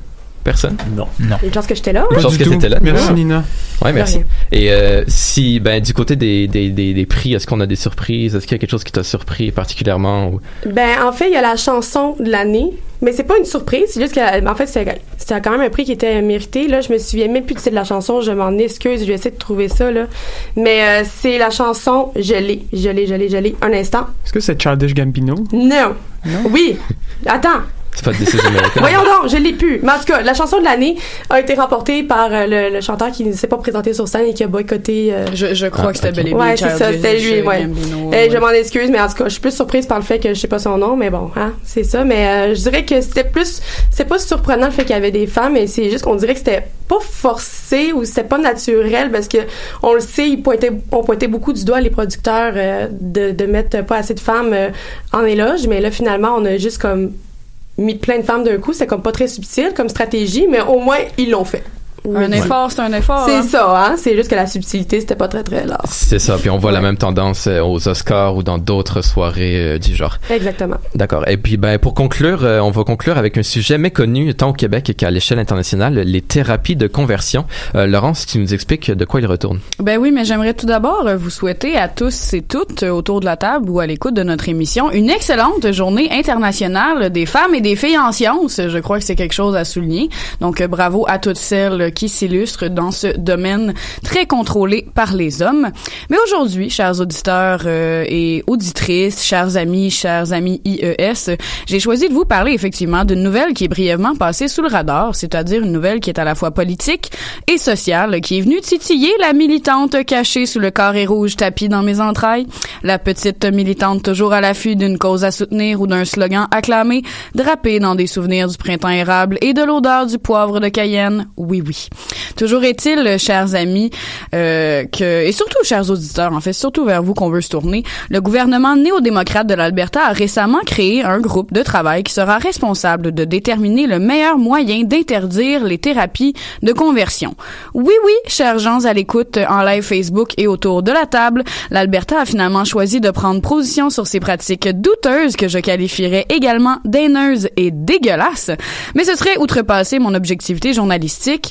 Personne? Non. Non. Une chance que j'étais là. Une chance que t'étais là. Merci. Nina. Ouais, merci. Et euh, si, ben, du côté des, des, des, des prix, est-ce qu'on a des surprises? Est-ce qu'il y a quelque chose qui t'a surpris particulièrement? Ou... Ben, en fait, il y a la chanson de l'année, mais c'est pas une surprise, c'est juste que, en fait, c'était quand même un prix qui était mérité. Là, je me souviens même plus du titre de la chanson, je m'en excuse, je vais essayer de trouver ça, là. Mais euh, c'est la chanson Je l'ai, je l'ai, je l'ai, je l'ai. Un instant. Est-ce que c'est Childish Gambino? Non? Oui. Attends. C'est pas This is America. Voyons donc, je l'ai plus. Mais en tout cas, la chanson de l'année a été remportée par euh, le, le chanteur qui ne s'est pas présenté sur scène et qui a boycotté. euh, Je, je crois Ah, que c'était ok. bel et bien Ouais, c'est ça, c'était lui, ouais. Gambino, Eh, ouais. Je m'en excuse, mais en tout cas, je suis plus surprise par le fait que je sais pas son nom, mais bon, hein, c'est ça. Mais euh, je dirais que c'était plus, c'est pas surprenant le fait qu'il y avait des femmes, mais c'est juste qu'on dirait que c'était pas forcé ou c'était pas naturel parce que on le sait, ils pointaient, on pointait beaucoup du doigt les producteurs euh, de, de mettre pas assez de femmes euh, en éloge, mais là finalement on a juste comme mis plein de femmes d'un coup, c'est comme pas très subtil comme stratégie, mais au moins ils l'ont fait. Un effort, c'est un effort. C'est hein. ça, hein. C'est juste que la subtilité, c'était pas très très large. C'est ça, puis on voit la même tendance euh, aux Oscars ou dans d'autres soirées euh, du genre. Exactement. D'accord. Et puis, ben, pour conclure, euh, on va conclure avec un sujet méconnu tant au Québec qu'à l'échelle internationale, les thérapies de conversion. Euh, Laurence, tu nous expliques de quoi il retourne. Ben oui, mais j'aimerais tout d'abord euh, vous souhaiter à tous et toutes euh, autour de la table ou à l'écoute de notre émission une excellente journée internationale des femmes et des filles en sciences. Je crois que c'est quelque chose à souligner. Donc bravo à toutes celles qui s'illustrent dans ce domaine très contrôlé par les hommes. Mais aujourd'hui, chers auditeurs euh, et auditrices, chers amis, chers amis IES, j'ai choisi de vous parler effectivement d'une nouvelle qui est brièvement passée sous le radar, c'est-à-dire une nouvelle qui est à la fois politique et sociale, qui est venue titiller la militante cachée sous le carré rouge tapis dans mes entrailles, la petite militante toujours à l'affût d'une cause à soutenir ou d'un slogan acclamé, drapée dans des souvenirs du printemps érable et de l'odeur du poivre de Cayenne. Oui, oui. Toujours est-il, chers amis, euh, que et surtout chers auditeurs, en fait, surtout vers vous qu'on veut se tourner, le gouvernement néo-démocrate de l'Alberta a récemment créé un groupe de travail qui sera responsable de déterminer le meilleur moyen d'interdire les thérapies de conversion. Oui, oui, chers gens à l'écoute en live Facebook et autour de la table, l'Alberta a finalement choisi de prendre position sur ces pratiques douteuses que je qualifierais également d'aineuses et dégueulasses, mais ce serait outrepasser mon objectivité journalistique.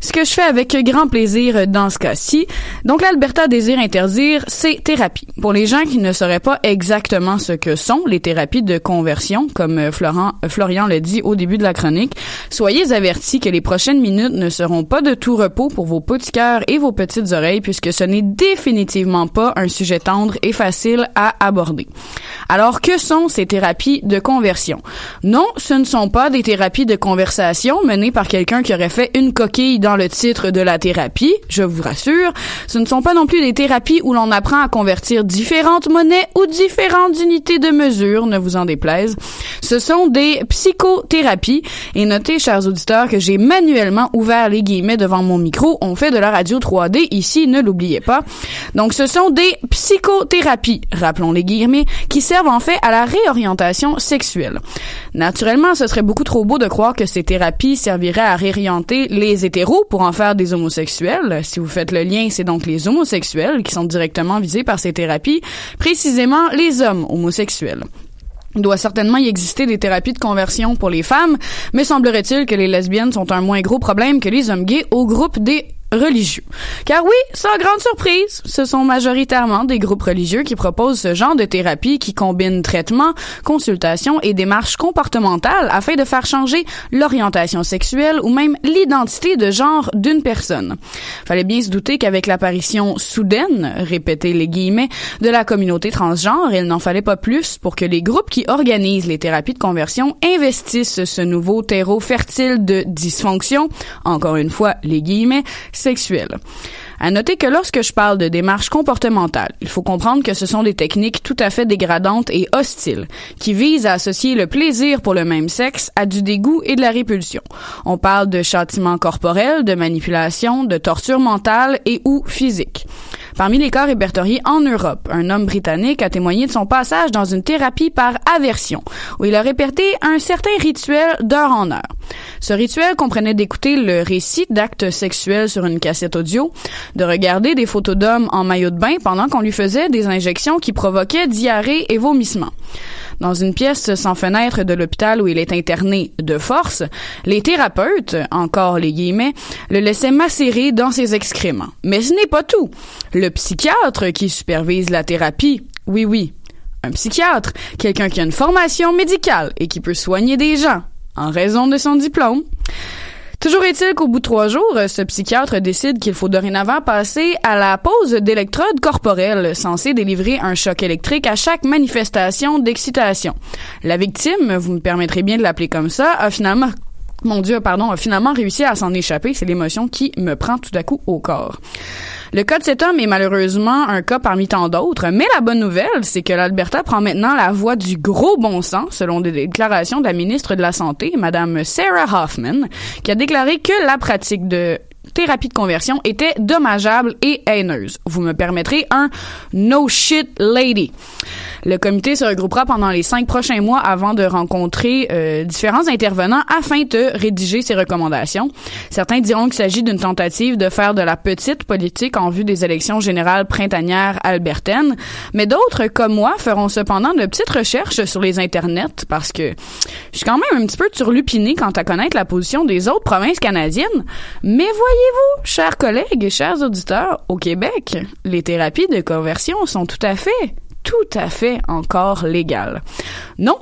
Ce que je fais avec grand plaisir dans ce cas-ci. Donc, l'Alberta désire interdire ces thérapies. Pour les gens qui ne sauraient pas exactement ce que sont les thérapies de conversion, comme Florent, Florian le dit au début de la chronique, soyez avertis que les prochaines minutes ne seront pas de tout repos pour vos petits cœurs et vos petites oreilles, puisque ce n'est définitivement pas un sujet tendre et facile à aborder. Alors, que sont ces thérapies de conversion? Non, ce ne sont pas des thérapies de conversation menées par quelqu'un qui aurait fait une coquille le titre de la thérapie, je vous rassure. Ce ne sont pas non plus des thérapies où l'on apprend à convertir différentes monnaies ou différentes unités de mesure, ne vous en déplaise. Ce sont des psychothérapies. Et notez, chers auditeurs, que j'ai manuellement ouvert les guillemets devant mon micro. On fait de la radio 3D ici, ne l'oubliez pas. Donc, ce sont des psychothérapies, rappelons les guillemets, qui servent en fait à la réorientation sexuelle. Naturellement, ce serait beaucoup trop beau de croire que ces thérapies serviraient à réorienter les hétéros pour en faire des homosexuels. Si vous faites le lien, c'est donc les homosexuels qui sont directement visés par ces thérapies, précisément les hommes homosexuels. Il doit certainement y exister des thérapies de conversion pour les femmes, mais semblerait-il que les lesbiennes sont un moins gros problème que les hommes gays au groupe des religieux. Car oui, sans grande surprise, ce sont majoritairement des groupes religieux qui proposent ce genre de thérapie qui combine traitement, consultation et démarches comportementales afin de faire changer l'orientation sexuelle ou même l'identité de genre d'une personne. Fallait bien se douter qu'avec l'apparition soudaine, répétez les guillemets, de la communauté transgenre, il n'en fallait pas plus pour que les groupes qui organisent les thérapies de conversion investissent ce nouveau terreau fertile de dysfonction, encore une fois les guillemets, À noter que lorsque je parle de démarche comportementale, il faut comprendre que ce sont des techniques tout à fait dégradantes et hostiles, qui visent à associer le plaisir pour le même sexe à du dégoût et de la répulsion. On parle de châtiment corporel, de manipulation, de torture mentale et ou physique. Parmi les cas répertoriés en Europe, un homme britannique a témoigné de son passage dans une thérapie par aversion, où il a répété un certain rituel d'heure en heure. Ce rituel comprenait d'écouter le récit d'actes sexuels sur une cassette audio, de regarder des photos d'hommes en maillot de bain pendant qu'on lui faisait des injections qui provoquaient diarrhée et vomissements. Dans une pièce sans fenêtre de l'hôpital où il est interné de force, les thérapeutes, encore les guillemets, le laissaient macérer dans ses excréments. Mais ce n'est pas tout. Le psychiatre qui supervise la thérapie, oui oui, un psychiatre, quelqu'un qui a une formation médicale et qui peut soigner des gens en raison de son diplôme, Toujours est-il qu'au bout de trois jours, ce psychiatre décide qu'il faut dorénavant passer à la pose d'électrodes corporelles censées délivrer un choc électrique à chaque manifestation d'excitation. La victime, vous me permettrez bien de l'appeler comme ça, a finalement mon Dieu, pardon, a finalement réussi à s'en échapper. C'est l'émotion qui me prend tout à coup au corps. Le cas de cet homme est malheureusement un cas parmi tant d'autres, mais la bonne nouvelle, c'est que l'Alberta prend maintenant la voie du gros bon sens, selon des déclarations de la ministre de la Santé, Madame Sarah Hoffman, qui a déclaré que la pratique de thérapie de conversion était dommageable et haineuse. Vous me permettrez un no shit lady. Le comité se regroupera pendant les cinq prochains mois avant de rencontrer euh, différents intervenants afin de rédiger ses recommandations. Certains diront qu'il s'agit d'une tentative de faire de la petite politique en vue des élections générales printanières albertaines, mais d'autres, comme moi, feront cependant de petites recherches sur les internets parce que je suis quand même un petit peu turlupinée quant à connaître la position des autres provinces canadiennes. Mais voyez-vous, chers collègues et chers auditeurs, au Québec, les thérapies de conversion sont tout à fait tout à fait encore légal. Non,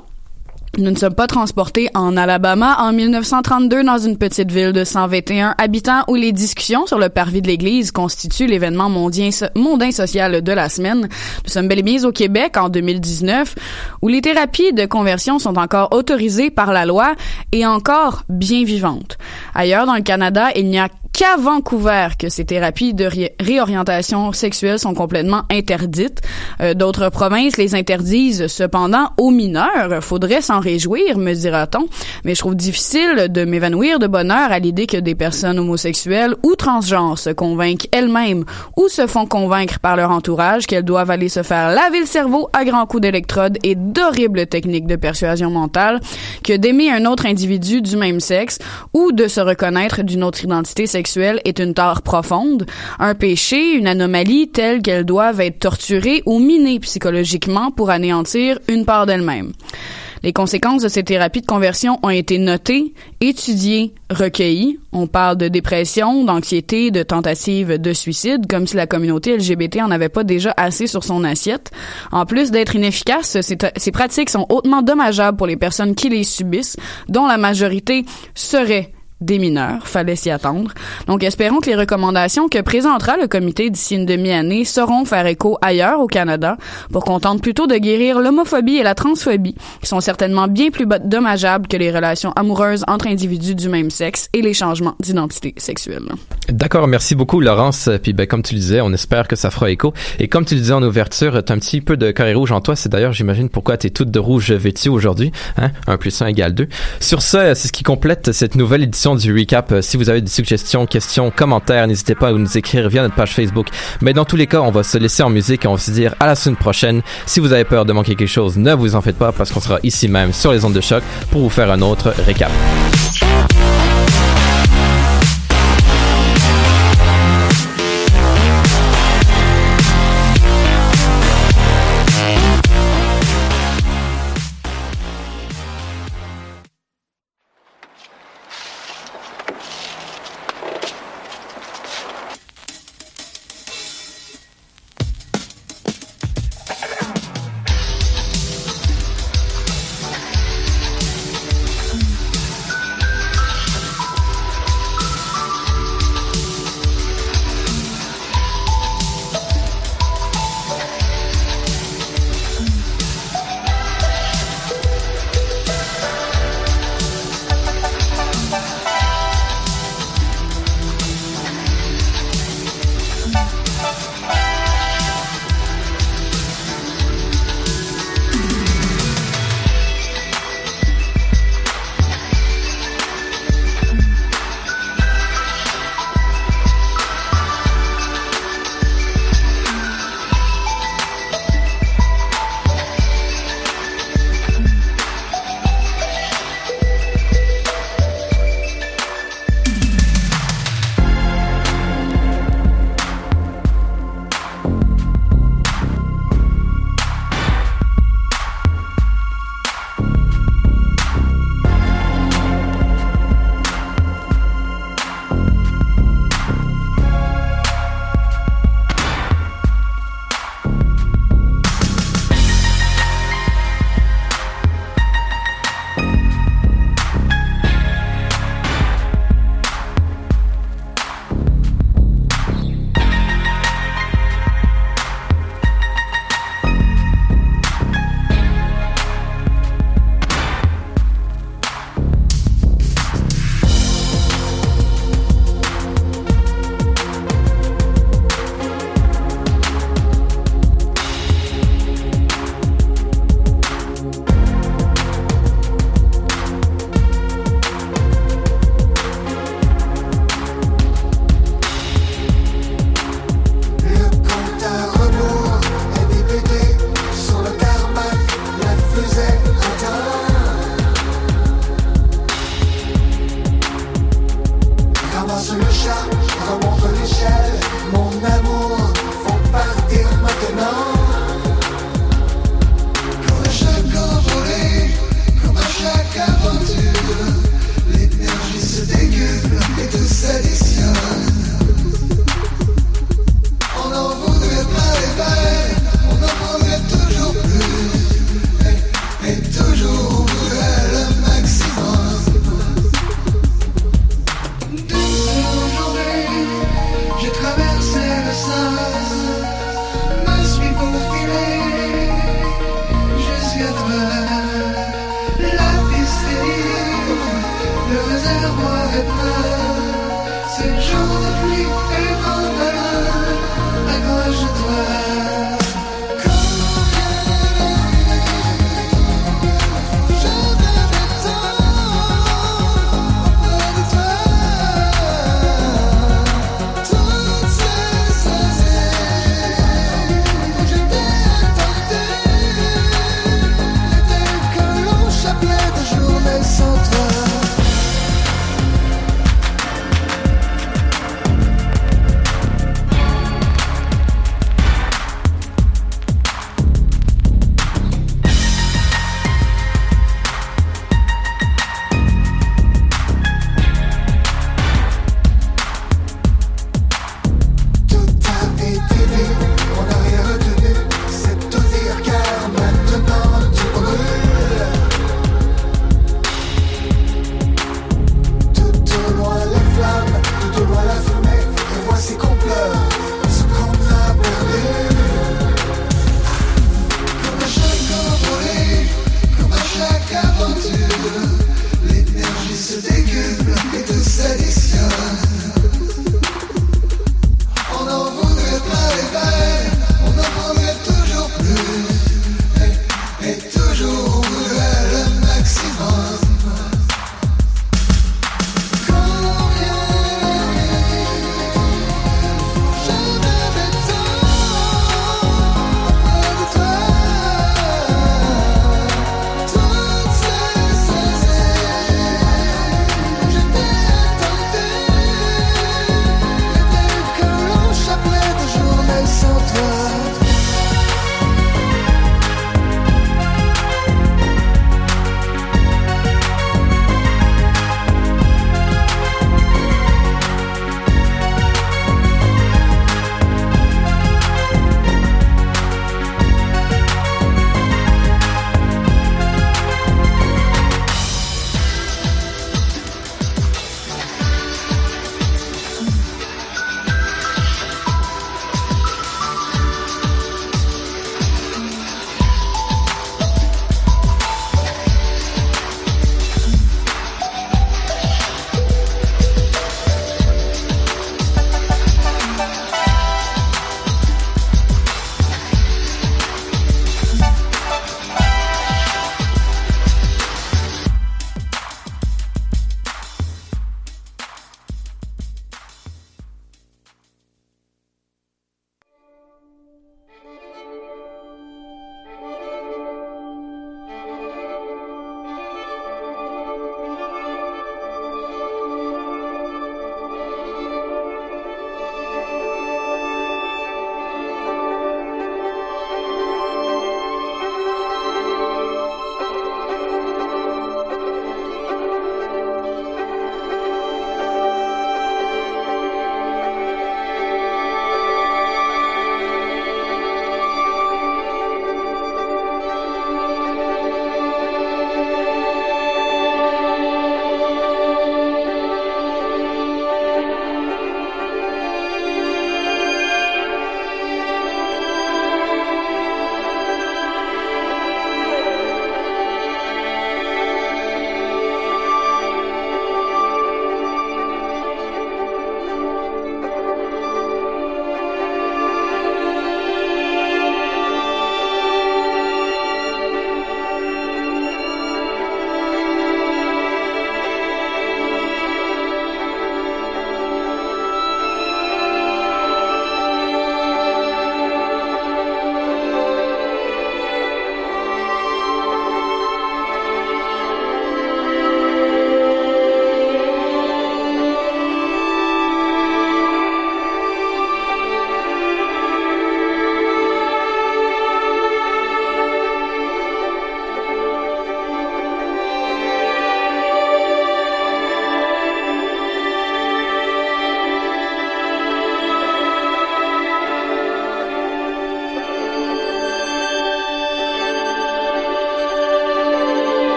nous ne sommes pas transportés en Alabama en 1932 dans une petite ville de 121 habitants où les discussions sur le parvis de l'église constituent l'événement mondain, mondain social de la semaine. Nous sommes bel et bien au Québec en 2019 où les thérapies de conversion sont encore autorisées par la loi et encore bien vivantes. Ailleurs dans le Canada, il n'y a qu'à Vancouver que ces thérapies de ré- réorientation sexuelle sont complètement interdites. Euh, D'autres provinces les interdisent cependant aux mineurs. Faudrait s'en réjouir, me dira-t-on, mais je trouve difficile de m'évanouir de bonheur à l'idée que des personnes homosexuelles ou transgenres se convainquent elles-mêmes ou se font convaincre par leur entourage qu'elles doivent aller se faire laver le cerveau à grands coups d'électrode et d'horribles techniques de persuasion mentale que d'aimer un autre individu du même sexe ou de se reconnaître d'une autre identité sexuelle est une tare profonde, un péché, une anomalie telle qu'elles doivent être torturées ou minées psychologiquement pour anéantir une part d'elles-mêmes. Les conséquences de ces thérapies de conversion ont été notées, étudiées, recueillies. On parle de dépression, d'anxiété, de tentatives de suicide, comme si la communauté LGBT en avait pas déjà assez sur son assiette. En plus d'être inefficaces, ces, ces pratiques sont hautement dommageables pour les personnes qui les subissent, dont la majorité serait des mineurs, fallait s'y attendre. Donc espérons que les recommandations que présentera le comité d'ici une demi-année sauront faire écho ailleurs au Canada pour qu'on tente plutôt de guérir l'homophobie et la transphobie, qui sont certainement bien plus dommageables que les relations amoureuses entre individus du même sexe et les changements d'identité sexuelle. D'accord, merci beaucoup Laurence. Puis ben, comme tu le disais, on espère que ça fera écho. Et comme tu le disais en ouverture, t'as un petit peu de carré rouge en toi. C'est d'ailleurs, j'imagine, pourquoi t'es toute de rouge vêtue aujourd'hui. Hein? 1 plus 1 égale 2. Sur ce, c'est ce qui complète cette nouvelle édition du recap. Si vous avez des suggestions, questions, commentaires, n'hésitez pas à nous écrire via notre page Facebook. Mais dans tous les cas, on va se laisser en musique et on va se dire à la semaine prochaine. Si vous avez peur de manquer quelque chose, ne vous en faites pas parce qu'on sera ici même sur les ondes de choc pour vous faire un autre récap.